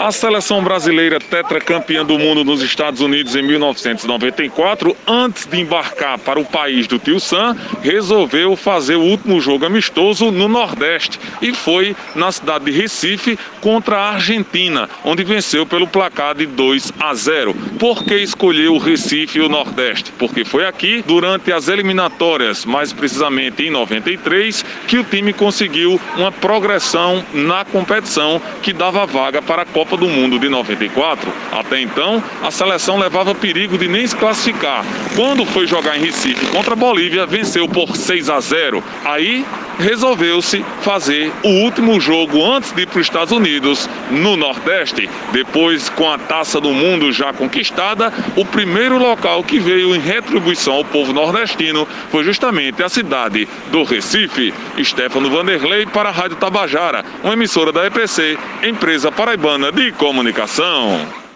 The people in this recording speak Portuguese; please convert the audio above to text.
A seleção brasileira tetracampeã do mundo nos Estados Unidos em 1994, antes de embarcar para o país do Tio Sam, resolveu fazer o último jogo amistoso no Nordeste e foi na cidade de Recife contra a Argentina, onde venceu pelo placar de 2 a 0. Por que escolheu o Recife e o Nordeste? Porque foi aqui, durante as eliminatórias, mais precisamente em 93, que o time conseguiu uma progressão na competição que dava vaga para a Copa do Mundo de 94. Até então, a seleção levava perigo de nem se classificar. Quando foi jogar em Recife contra a Bolívia, venceu por 6 a 0. Aí resolveu-se fazer o último jogo antes de ir para os Estados Unidos, no Nordeste. Depois, com a taça do mundo já conquistada, o primeiro local que veio em retribuição ao povo nordestino foi justamente a cidade do Recife. Stefano Vanderlei para a Rádio Tabajara, uma emissora da EPC, empresa paraibana de comunicação.